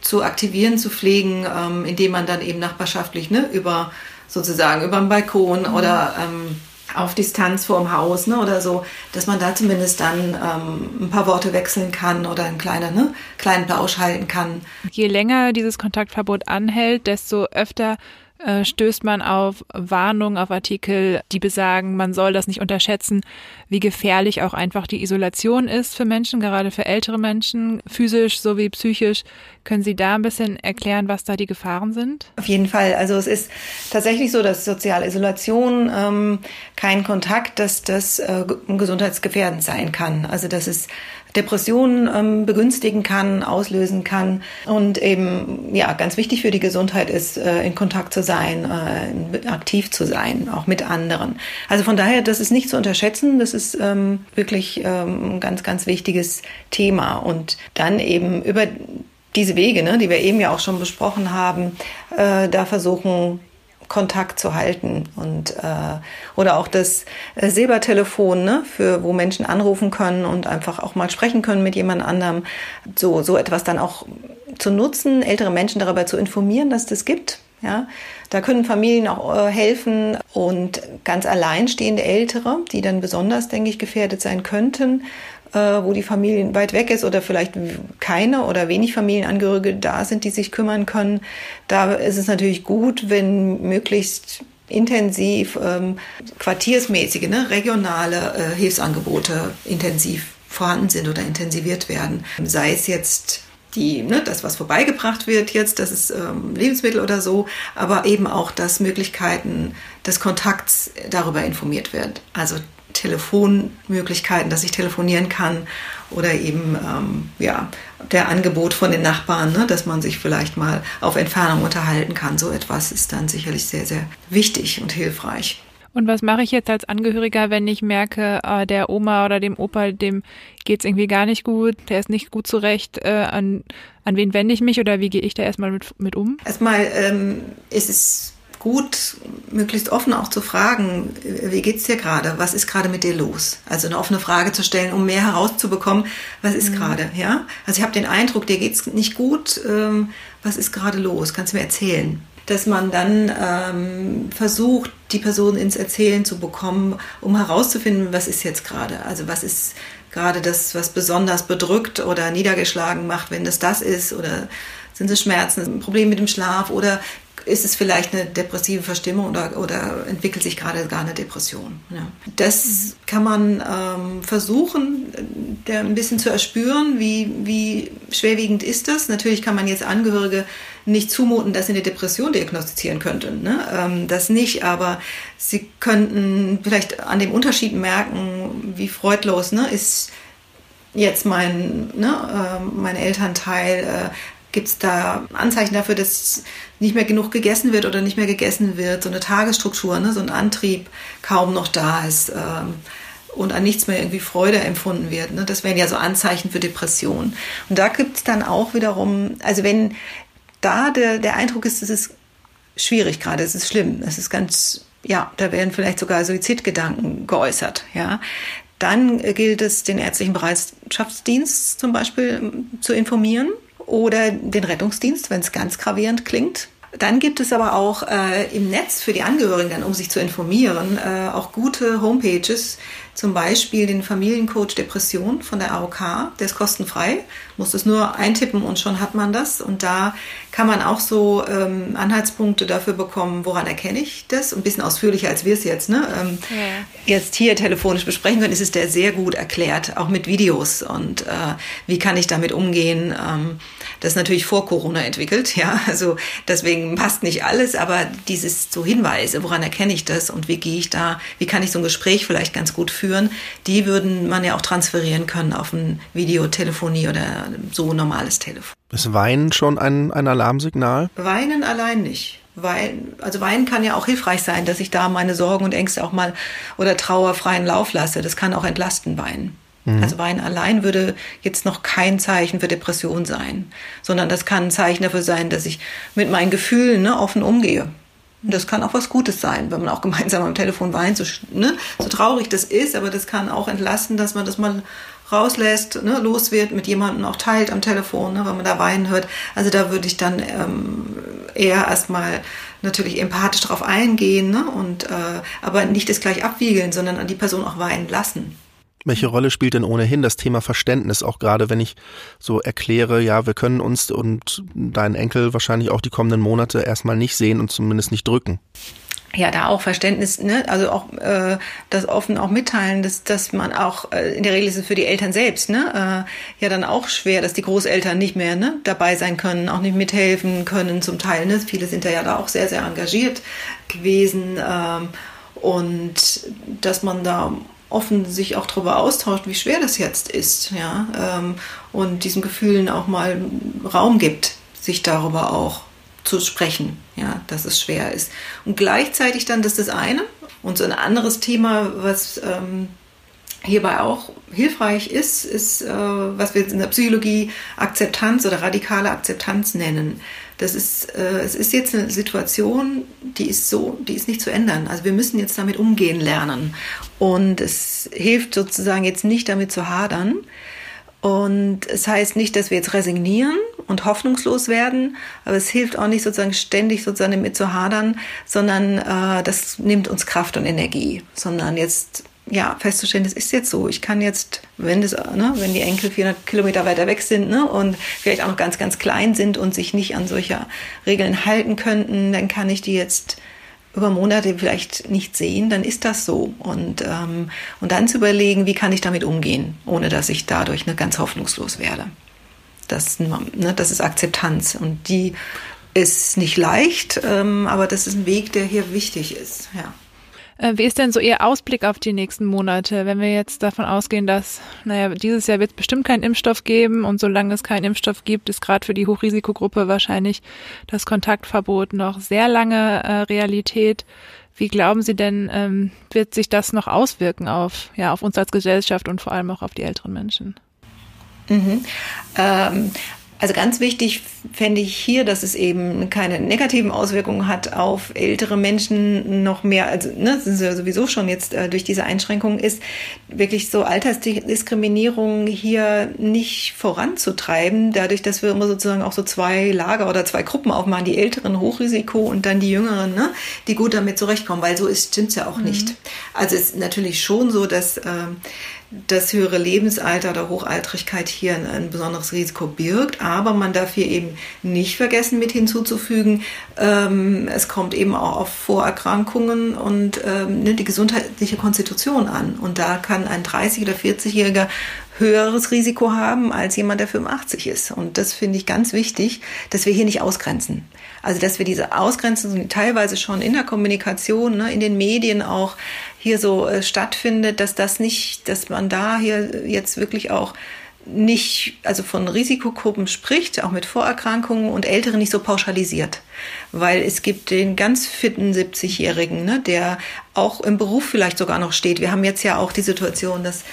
zu aktivieren, zu pflegen, ähm, indem man dann eben nachbarschaftlich ne, über sozusagen über den Balkon mhm. oder ähm, auf Distanz vor dem Haus ne, oder so, dass man da zumindest dann ähm, ein paar Worte wechseln kann oder einen kleinen, ne, kleinen Plausch halten kann. Je länger dieses Kontaktverbot anhält, desto öfter äh, stößt man auf Warnungen, auf Artikel, die besagen, man soll das nicht unterschätzen, wie gefährlich auch einfach die Isolation ist für Menschen, gerade für ältere Menschen, physisch sowie psychisch. Können Sie da ein bisschen erklären, was da die Gefahren sind? Auf jeden Fall. Also es ist tatsächlich so, dass soziale Isolation, ähm, kein Kontakt, dass das äh, gesundheitsgefährdend sein kann. Also dass es Depressionen ähm, begünstigen kann, auslösen kann. Und eben ja ganz wichtig für die Gesundheit ist, äh, in Kontakt zu sein, äh, aktiv zu sein, auch mit anderen. Also von daher, das ist nicht zu unterschätzen, das ist ähm, wirklich ähm, ein ganz, ganz wichtiges Thema. Und dann eben über diese Wege, ne, die wir eben ja auch schon besprochen haben, äh, da versuchen Kontakt zu halten. Und äh, oder auch das äh, Silbertelefon, ne, für wo Menschen anrufen können und einfach auch mal sprechen können mit jemand anderem, so so etwas dann auch zu nutzen, ältere Menschen darüber zu informieren, dass das gibt. Ja, da können Familien auch äh, helfen. Und ganz alleinstehende Ältere, die dann besonders, denke ich, gefährdet sein könnten, wo die Familien weit weg ist oder vielleicht keine oder wenig Familienangehörige da sind, die sich kümmern können. Da ist es natürlich gut, wenn möglichst intensiv ähm, quartiersmäßige, ne, regionale äh, Hilfsangebote intensiv vorhanden sind oder intensiviert werden. Sei es jetzt die, ne, das, was vorbeigebracht wird jetzt, das ist ähm, Lebensmittel oder so, aber eben auch, dass Möglichkeiten des Kontakts darüber informiert wird. Also Telefonmöglichkeiten, dass ich telefonieren kann oder eben ähm, ja der Angebot von den Nachbarn, ne, dass man sich vielleicht mal auf Entfernung unterhalten kann. So etwas ist dann sicherlich sehr, sehr wichtig und hilfreich. Und was mache ich jetzt als Angehöriger, wenn ich merke, äh, der Oma oder dem Opa, dem geht's irgendwie gar nicht gut, der ist nicht gut zurecht, äh, an, an wen wende ich mich oder wie gehe ich da erstmal mit, mit um? Erstmal ähm, ist es gut, möglichst offen auch zu fragen, wie geht's dir gerade? Was ist gerade mit dir los? Also eine offene Frage zu stellen, um mehr herauszubekommen, was ist mhm. gerade, ja? Also ich habe den Eindruck, dir geht's nicht gut. Ähm, was ist gerade los? Kannst du mir erzählen? Dass man dann ähm, versucht, die Person ins Erzählen zu bekommen, um herauszufinden, was ist jetzt gerade? Also was ist gerade das, was besonders bedrückt oder niedergeschlagen macht, wenn das das ist oder sind es Schmerzen, ein Problem mit dem Schlaf oder ist es vielleicht eine depressive Verstimmung oder, oder entwickelt sich gerade gar eine Depression. Ja. Das kann man ähm, versuchen, der ein bisschen zu erspüren, wie, wie schwerwiegend ist das. Natürlich kann man jetzt Angehörige nicht zumuten, dass sie eine Depression diagnostizieren könnten. Ne? Ähm, das nicht, aber sie könnten vielleicht an dem Unterschied merken, wie freudlos ne, ist jetzt mein, ne, äh, mein Elternteil, äh, Gibt es da Anzeichen dafür, dass nicht mehr genug gegessen wird oder nicht mehr gegessen wird? So eine Tagesstruktur, ne? so ein Antrieb kaum noch da ist ähm, und an nichts mehr irgendwie Freude empfunden wird. Ne? Das wären ja so Anzeichen für Depression. Und da gibt es dann auch wiederum, also wenn da der, der Eindruck ist, es ist schwierig gerade, es ist schlimm, es ist ganz, ja, da werden vielleicht sogar Suizidgedanken geäußert, ja. Dann gilt es, den ärztlichen Bereitschaftsdienst zum Beispiel ähm, zu informieren oder den Rettungsdienst, wenn es ganz gravierend klingt. Dann gibt es aber auch äh, im Netz für die Angehörigen, um sich zu informieren, äh, auch gute Homepages, zum Beispiel den Familiencoach Depression von der AOK. Der ist kostenfrei, muss es nur eintippen und schon hat man das. Und da kann man auch so ähm, Anhaltspunkte dafür bekommen, woran erkenne ich das. Ein bisschen ausführlicher, als wir es jetzt ne? Ähm, ja. jetzt hier telefonisch besprechen können, ist es der sehr gut erklärt, auch mit Videos und äh, wie kann ich damit umgehen. Ähm, das ist natürlich vor Corona entwickelt, ja, also deswegen passt nicht alles, aber dieses so Hinweise, woran erkenne ich das und wie gehe ich da, wie kann ich so ein Gespräch vielleicht ganz gut führen, die würden man ja auch transferieren können auf ein Videotelefonie oder so normales Telefon. Ist Weinen schon ein, ein Alarmsignal? Weinen allein nicht. Weinen, also Weinen kann ja auch hilfreich sein, dass ich da meine Sorgen und Ängste auch mal oder Trauer freien Lauf lasse. Das kann auch entlasten, Weinen. Mhm. Also Weinen allein würde jetzt noch kein Zeichen für Depression sein, sondern das kann ein Zeichen dafür sein, dass ich mit meinen Gefühlen ne, offen umgehe. Und das kann auch was Gutes sein, wenn man auch gemeinsam am Telefon weint, so, ne, so traurig das ist, aber das kann auch entlasten, dass man das mal rauslässt, ne, los wird, mit jemandem auch teilt am Telefon, ne, wenn man da weinen hört. Also da würde ich dann ähm, eher erstmal natürlich empathisch darauf eingehen ne, und äh, aber nicht das gleich abwiegeln, sondern an die Person auch weinen lassen. Welche Rolle spielt denn ohnehin das Thema Verständnis, auch gerade wenn ich so erkläre, ja, wir können uns und deinen Enkel wahrscheinlich auch die kommenden Monate erstmal nicht sehen und zumindest nicht drücken? Ja, da auch Verständnis, ne? also auch äh, das offen auch mitteilen, dass, dass man auch, äh, in der Regel ist es für die Eltern selbst, ne? äh, ja dann auch schwer, dass die Großeltern nicht mehr ne? dabei sein können, auch nicht mithelfen können zum Teil. Ne? Viele sind da ja da auch sehr, sehr engagiert gewesen ähm, und dass man da offen sich auch darüber austauscht, wie schwer das jetzt ist, ja, ähm, und diesen Gefühlen auch mal Raum gibt, sich darüber auch zu sprechen, ja, dass es schwer ist. Und gleichzeitig dann, das ist das eine. Und so ein anderes Thema, was ähm, hierbei auch hilfreich ist, ist, äh, was wir in der Psychologie Akzeptanz oder radikale Akzeptanz nennen. Das ist, äh, es ist jetzt eine Situation, die ist so, die ist nicht zu ändern. Also wir müssen jetzt damit umgehen lernen. Und es hilft sozusagen jetzt nicht damit zu hadern. Und es heißt nicht, dass wir jetzt resignieren und hoffnungslos werden, aber es hilft auch nicht sozusagen ständig sozusagen damit zu hadern, sondern äh, das nimmt uns Kraft und Energie, sondern jetzt ja, festzustellen, das ist jetzt so. Ich kann jetzt, wenn das, ne, wenn die Enkel 400 Kilometer weiter weg sind ne, und vielleicht auch noch ganz, ganz klein sind und sich nicht an solche Regeln halten könnten, dann kann ich die jetzt über Monate vielleicht nicht sehen, dann ist das so. Und, ähm, und dann zu überlegen, wie kann ich damit umgehen, ohne dass ich dadurch ne, ganz hoffnungslos werde. Das, ne, das ist Akzeptanz und die ist nicht leicht, ähm, aber das ist ein Weg, der hier wichtig ist. Ja. Äh, wie ist denn so Ihr Ausblick auf die nächsten Monate, wenn wir jetzt davon ausgehen, dass, naja, dieses Jahr wird es bestimmt keinen Impfstoff geben und solange es keinen Impfstoff gibt, ist gerade für die Hochrisikogruppe wahrscheinlich das Kontaktverbot noch sehr lange äh, Realität. Wie glauben Sie denn, ähm, wird sich das noch auswirken auf, ja, auf uns als Gesellschaft und vor allem auch auf die älteren Menschen? Mhm. Ähm, also ganz wichtig fände ich hier, dass es eben keine negativen Auswirkungen hat auf ältere Menschen noch mehr, also ne, sind sie sowieso schon jetzt äh, durch diese Einschränkungen ist, wirklich so Altersdiskriminierung hier nicht voranzutreiben, dadurch, dass wir immer sozusagen auch so zwei Lager oder zwei Gruppen aufmachen, die Älteren Hochrisiko und dann die Jüngeren, ne, die gut damit zurechtkommen, weil so ist, stimmt's ja auch mhm. nicht. Also es ist natürlich schon so, dass äh, das höhere Lebensalter oder Hochaltrigkeit hier ein, ein, besonderes Risiko birgt. Aber man darf hier eben nicht vergessen, mit hinzuzufügen, ähm, es kommt eben auch auf Vorerkrankungen und ähm, ne, die gesundheitliche Konstitution an. Und da kann ein 30- oder 40-Jähriger höheres Risiko haben als jemand, der 85 ist. Und das finde ich ganz wichtig, dass wir hier nicht ausgrenzen. Also dass wir diese Ausgrenzung teilweise schon in der Kommunikation, ne, in den Medien auch hier so äh, stattfindet, dass das nicht, dass man da hier jetzt wirklich auch nicht, also von Risikogruppen spricht, auch mit Vorerkrankungen und Älteren nicht so pauschalisiert. Weil es gibt den ganz fitten 70-Jährigen, ne, der auch im Beruf vielleicht sogar noch steht. Wir haben jetzt ja auch die Situation, dass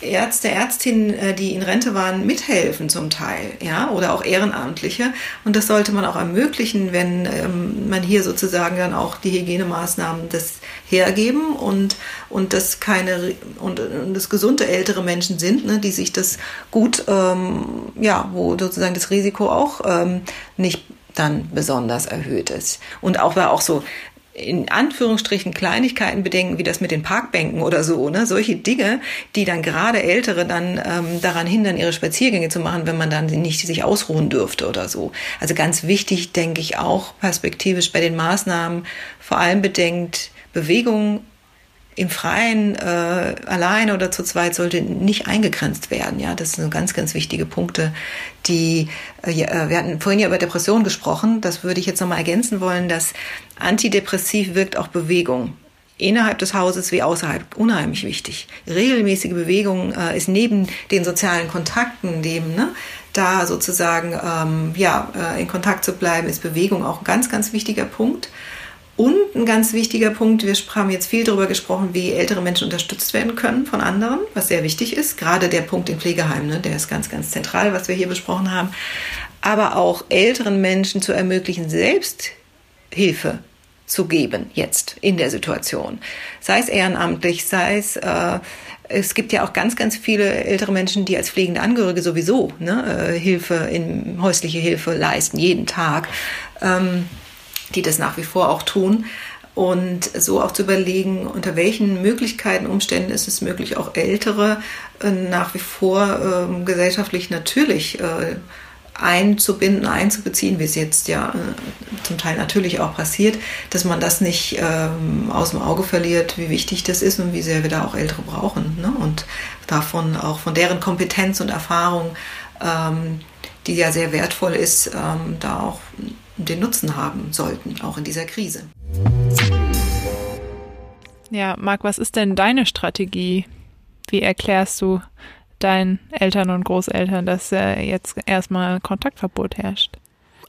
Ärzte, Ärztinnen, äh, die in Rente waren, mithelfen zum Teil, ja, oder auch Ehrenamtliche. Und das sollte man auch ermöglichen, wenn ähm, man hier sozusagen dann auch die Hygienemaßnahmen das hergeben und, und das keine, und, und das gesunde ältere Menschen sind, ne, die sich das gut, ähm, ja, wo sozusagen das Risiko auch ähm, nicht dann besonders erhöht ist. Und auch war auch so in Anführungsstrichen Kleinigkeiten bedenken, wie das mit den Parkbänken oder so, ne? Solche Dinge, die dann gerade Ältere dann ähm, daran hindern, ihre Spaziergänge zu machen, wenn man dann nicht sich ausruhen dürfte oder so. Also ganz wichtig, denke ich auch perspektivisch bei den Maßnahmen vor allem bedenkt, Bewegung im Freien äh, allein oder zu zweit sollte nicht eingegrenzt werden. Ja, das sind ganz, ganz wichtige Punkte, die äh, äh, wir hatten vorhin ja über Depression gesprochen. Das würde ich jetzt nochmal ergänzen wollen, dass antidepressiv wirkt auch Bewegung innerhalb des Hauses wie außerhalb unheimlich wichtig. Regelmäßige Bewegung äh, ist neben den sozialen Kontakten, dem ne, da sozusagen ähm, ja äh, in Kontakt zu bleiben, ist Bewegung auch ein ganz, ganz wichtiger Punkt. Und ein ganz wichtiger Punkt, wir haben jetzt viel darüber gesprochen, wie ältere Menschen unterstützt werden können von anderen, was sehr wichtig ist. Gerade der Punkt in Pflegeheimen, ne, der ist ganz, ganz zentral, was wir hier besprochen haben. Aber auch älteren Menschen zu ermöglichen, Selbsthilfe zu geben jetzt in der Situation. Sei es ehrenamtlich, sei es, äh, es gibt ja auch ganz, ganz viele ältere Menschen, die als pflegende Angehörige sowieso ne, äh, Hilfe in häusliche Hilfe leisten, jeden Tag. Ähm, die das nach wie vor auch tun. Und so auch zu überlegen, unter welchen Möglichkeiten, Umständen ist es möglich, auch Ältere äh, nach wie vor äh, gesellschaftlich natürlich äh, einzubinden, einzubeziehen, wie es jetzt ja äh, zum Teil natürlich auch passiert, dass man das nicht ähm, aus dem Auge verliert, wie wichtig das ist und wie sehr wir da auch Ältere brauchen. Ne? Und davon auch von deren Kompetenz und Erfahrung, ähm, die ja sehr wertvoll ist, ähm, da auch den Nutzen haben sollten, auch in dieser Krise. Ja, Marc, was ist denn deine Strategie Wie erklärst du deinen Eltern und Großeltern, dass äh, jetzt erstmal Kontaktverbot herrscht?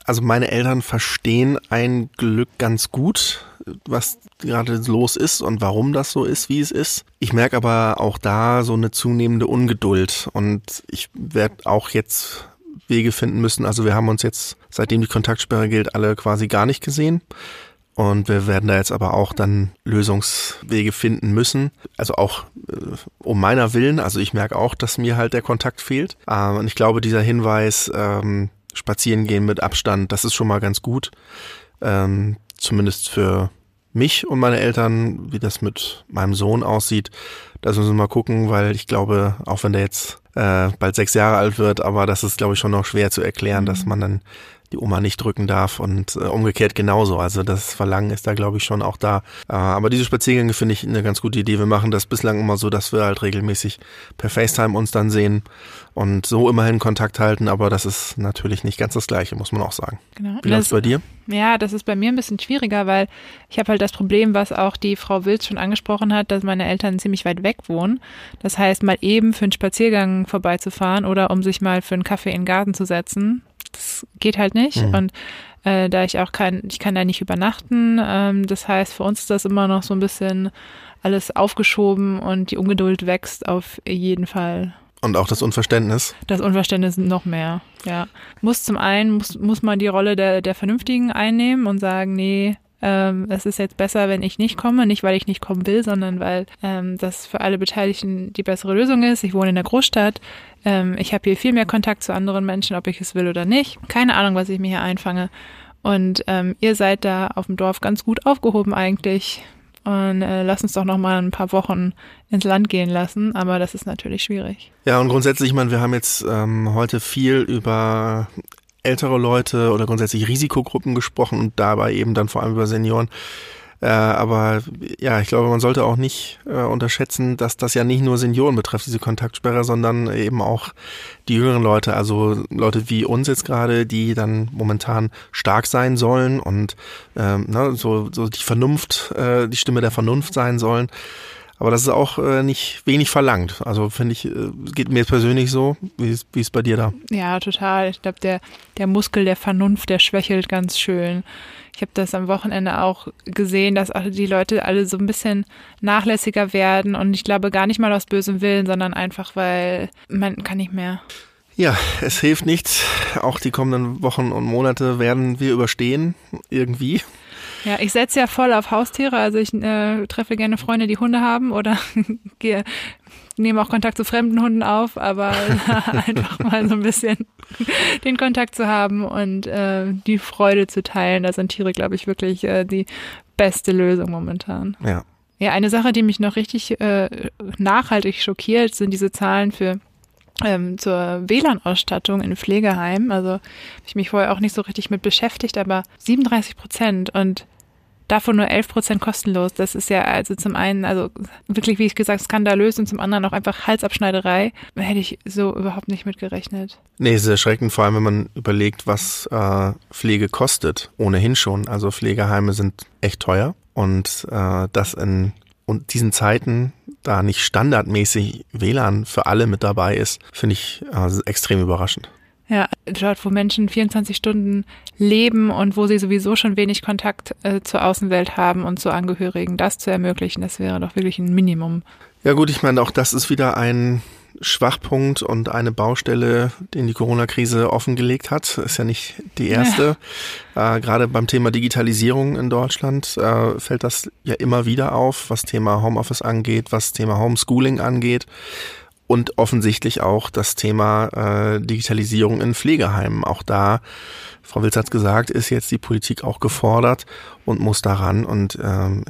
Also meine Eltern verstehen ein Glück ganz gut, was gerade los ist und warum das so ist, wie es ist. Ich merke aber auch da so eine zunehmende Ungeduld und ich werde auch jetzt Wege finden müssen. Also wir haben uns jetzt, seitdem die Kontaktsperre gilt, alle quasi gar nicht gesehen. Und wir werden da jetzt aber auch dann Lösungswege finden müssen. Also auch äh, um meiner Willen. Also ich merke auch, dass mir halt der Kontakt fehlt. Äh, und ich glaube, dieser Hinweis, ähm, spazieren gehen mit Abstand, das ist schon mal ganz gut. Ähm, zumindest für mich und meine Eltern, wie das mit meinem Sohn aussieht. Das müssen wir mal gucken, weil ich glaube, auch wenn der jetzt äh, bald sechs Jahre alt wird, aber das ist, glaube ich, schon noch schwer zu erklären, mhm. dass man dann die Oma nicht drücken darf und äh, umgekehrt genauso. Also das Verlangen ist da, glaube ich, schon auch da. Äh, aber diese Spaziergänge finde ich eine ganz gute Idee. Wir machen das bislang immer so, dass wir halt regelmäßig per FaceTime uns dann sehen und so immerhin Kontakt halten, aber das ist natürlich nicht ganz das Gleiche, muss man auch sagen. Genau. Wie läuft's bei dir? Ja, das ist bei mir ein bisschen schwieriger, weil ich habe halt das Problem, was auch die Frau Wilz schon angesprochen hat, dass meine Eltern ziemlich weit weg wohnen. Das heißt, mal eben für einen Spaziergang vorbeizufahren oder um sich mal für einen Kaffee in den Garten zu setzen, das geht halt nicht. Mhm. Und äh, da ich auch kein, ich kann da nicht übernachten. Ähm, das heißt, für uns ist das immer noch so ein bisschen alles aufgeschoben und die Ungeduld wächst auf jeden Fall. Und auch das Unverständnis? Das Unverständnis noch mehr, ja. Muss zum einen, muss, muss man die Rolle der, der Vernünftigen einnehmen und sagen, nee, ähm, es ist jetzt besser, wenn ich nicht komme, nicht weil ich nicht kommen will, sondern weil ähm, das für alle Beteiligten die bessere Lösung ist. Ich wohne in der Großstadt, ähm, ich habe hier viel mehr Kontakt zu anderen Menschen, ob ich es will oder nicht. Keine Ahnung, was ich mir hier einfange. Und ähm, ihr seid da auf dem Dorf ganz gut aufgehoben eigentlich. Und äh, lass uns doch noch mal ein paar Wochen ins Land gehen lassen. Aber das ist natürlich schwierig. Ja, und grundsätzlich, ich meine, wir haben jetzt ähm, heute viel über ältere Leute oder grundsätzlich Risikogruppen gesprochen und dabei eben dann vor allem über Senioren. Äh, aber ja, ich glaube, man sollte auch nicht äh, unterschätzen, dass das ja nicht nur Senioren betrifft, diese Kontaktsperre, sondern eben auch die jüngeren Leute, also Leute wie uns jetzt gerade, die dann momentan stark sein sollen und ähm, ne, so, so die Vernunft, äh, die Stimme der Vernunft sein sollen. Aber das ist auch äh, nicht wenig verlangt. Also finde ich, äh, geht mir persönlich so. Wie ist, wie ist bei dir da? Ja, total. Ich glaube, der, der Muskel der Vernunft, der schwächelt ganz schön. Ich habe das am Wochenende auch gesehen, dass auch die Leute alle so ein bisschen nachlässiger werden und ich glaube gar nicht mal aus bösem Willen, sondern einfach, weil man kann nicht mehr. Ja, es hilft nichts. Auch die kommenden Wochen und Monate werden wir überstehen, irgendwie. Ja, ich setze ja voll auf Haustiere. Also ich äh, treffe gerne Freunde, die Hunde haben oder gehe, nehme auch Kontakt zu fremden Hunden auf, aber einfach mal so ein bisschen den Kontakt zu haben und äh, die Freude zu teilen. Da sind Tiere, glaube ich, wirklich äh, die beste Lösung momentan. Ja. Ja, eine Sache, die mich noch richtig äh, nachhaltig schockiert, sind diese Zahlen für ähm, zur WLAN-Ausstattung in Pflegeheimen. Also habe ich mich vorher auch nicht so richtig mit beschäftigt, aber 37 Prozent und davon nur 11 Prozent kostenlos. Das ist ja also zum einen, also wirklich, wie ich gesagt, skandalös und zum anderen auch einfach Halsabschneiderei. Hätte ich so überhaupt nicht mitgerechnet. Nee, es ist erschreckend, vor allem wenn man überlegt, was äh, Pflege kostet. Ohnehin schon. Also Pflegeheime sind echt teuer und äh, das in und diesen Zeiten da nicht standardmäßig WLAN für alle mit dabei ist, finde ich äh, extrem überraschend. Ja, dort, wo Menschen 24 Stunden leben und wo sie sowieso schon wenig Kontakt äh, zur Außenwelt haben und zu Angehörigen, das zu ermöglichen, das wäre doch wirklich ein Minimum. Ja gut, ich meine, auch das ist wieder ein Schwachpunkt und eine Baustelle, den die Corona-Krise offengelegt hat. Ist ja nicht die erste. Ja. Äh, gerade beim Thema Digitalisierung in Deutschland äh, fällt das ja immer wieder auf, was Thema Homeoffice angeht, was Thema Homeschooling angeht und offensichtlich auch das Thema äh, Digitalisierung in Pflegeheimen. Auch da, Frau Wilz hat gesagt, ist jetzt die Politik auch gefordert und muss daran. Und ähm,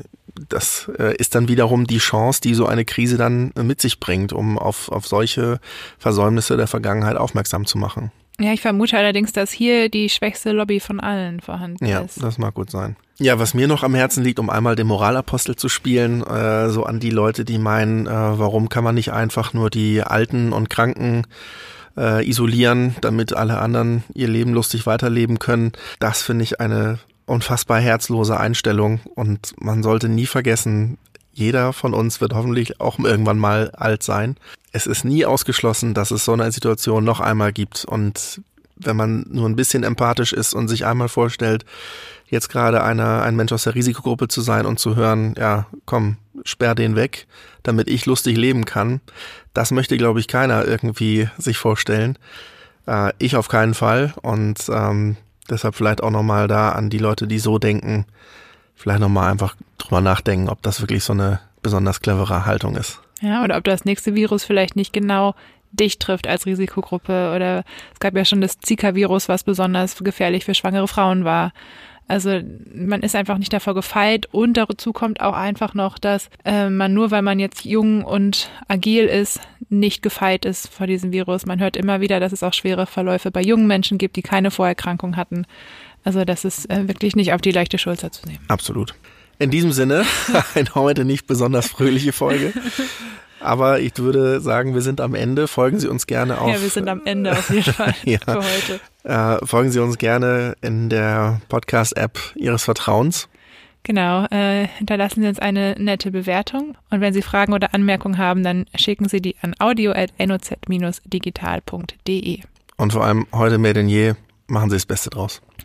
das äh, ist dann wiederum die Chance, die so eine Krise dann mit sich bringt, um auf, auf solche Versäumnisse der Vergangenheit aufmerksam zu machen. Ja, ich vermute allerdings, dass hier die schwächste Lobby von allen vorhanden ja, ist. Ja, das mag gut sein. Ja, was mir noch am Herzen liegt, um einmal den Moralapostel zu spielen, äh, so an die Leute, die meinen, äh, warum kann man nicht einfach nur die Alten und Kranken äh, isolieren, damit alle anderen ihr Leben lustig weiterleben können. Das finde ich eine unfassbar herzlose Einstellung und man sollte nie vergessen, jeder von uns wird hoffentlich auch irgendwann mal alt sein. Es ist nie ausgeschlossen, dass es so eine Situation noch einmal gibt. Und wenn man nur ein bisschen empathisch ist und sich einmal vorstellt, jetzt gerade einer, ein Mensch aus der Risikogruppe zu sein und zu hören, ja, komm, sperr den weg, damit ich lustig leben kann, das möchte, glaube ich, keiner irgendwie sich vorstellen. Äh, ich auf keinen Fall. Und ähm, deshalb vielleicht auch nochmal da an die Leute, die so denken, vielleicht nochmal einfach drüber nachdenken, ob das wirklich so eine besonders clevere Haltung ist. Ja, oder ob das nächste Virus vielleicht nicht genau dich trifft als Risikogruppe oder es gab ja schon das Zika-Virus, was besonders gefährlich für schwangere Frauen war. Also man ist einfach nicht davor gefeit und dazu kommt auch einfach noch, dass äh, man nur, weil man jetzt jung und agil ist, nicht gefeit ist vor diesem Virus. Man hört immer wieder, dass es auch schwere Verläufe bei jungen Menschen gibt, die keine Vorerkrankung hatten. Also das ist äh, wirklich nicht auf die leichte Schulter zu nehmen. Absolut. In diesem Sinne, eine heute nicht besonders fröhliche Folge. Aber ich würde sagen, wir sind am Ende. Folgen Sie uns gerne auf. Ja, wir sind am Ende auf jeden Fall ja. für heute. Äh, folgen Sie uns gerne in der Podcast-App Ihres Vertrauens. Genau, äh, hinterlassen Sie uns eine nette Bewertung. Und wenn Sie Fragen oder Anmerkungen haben, dann schicken Sie die an audio.noz-digital.de. Und vor allem heute mehr denn je, machen Sie das Beste draus.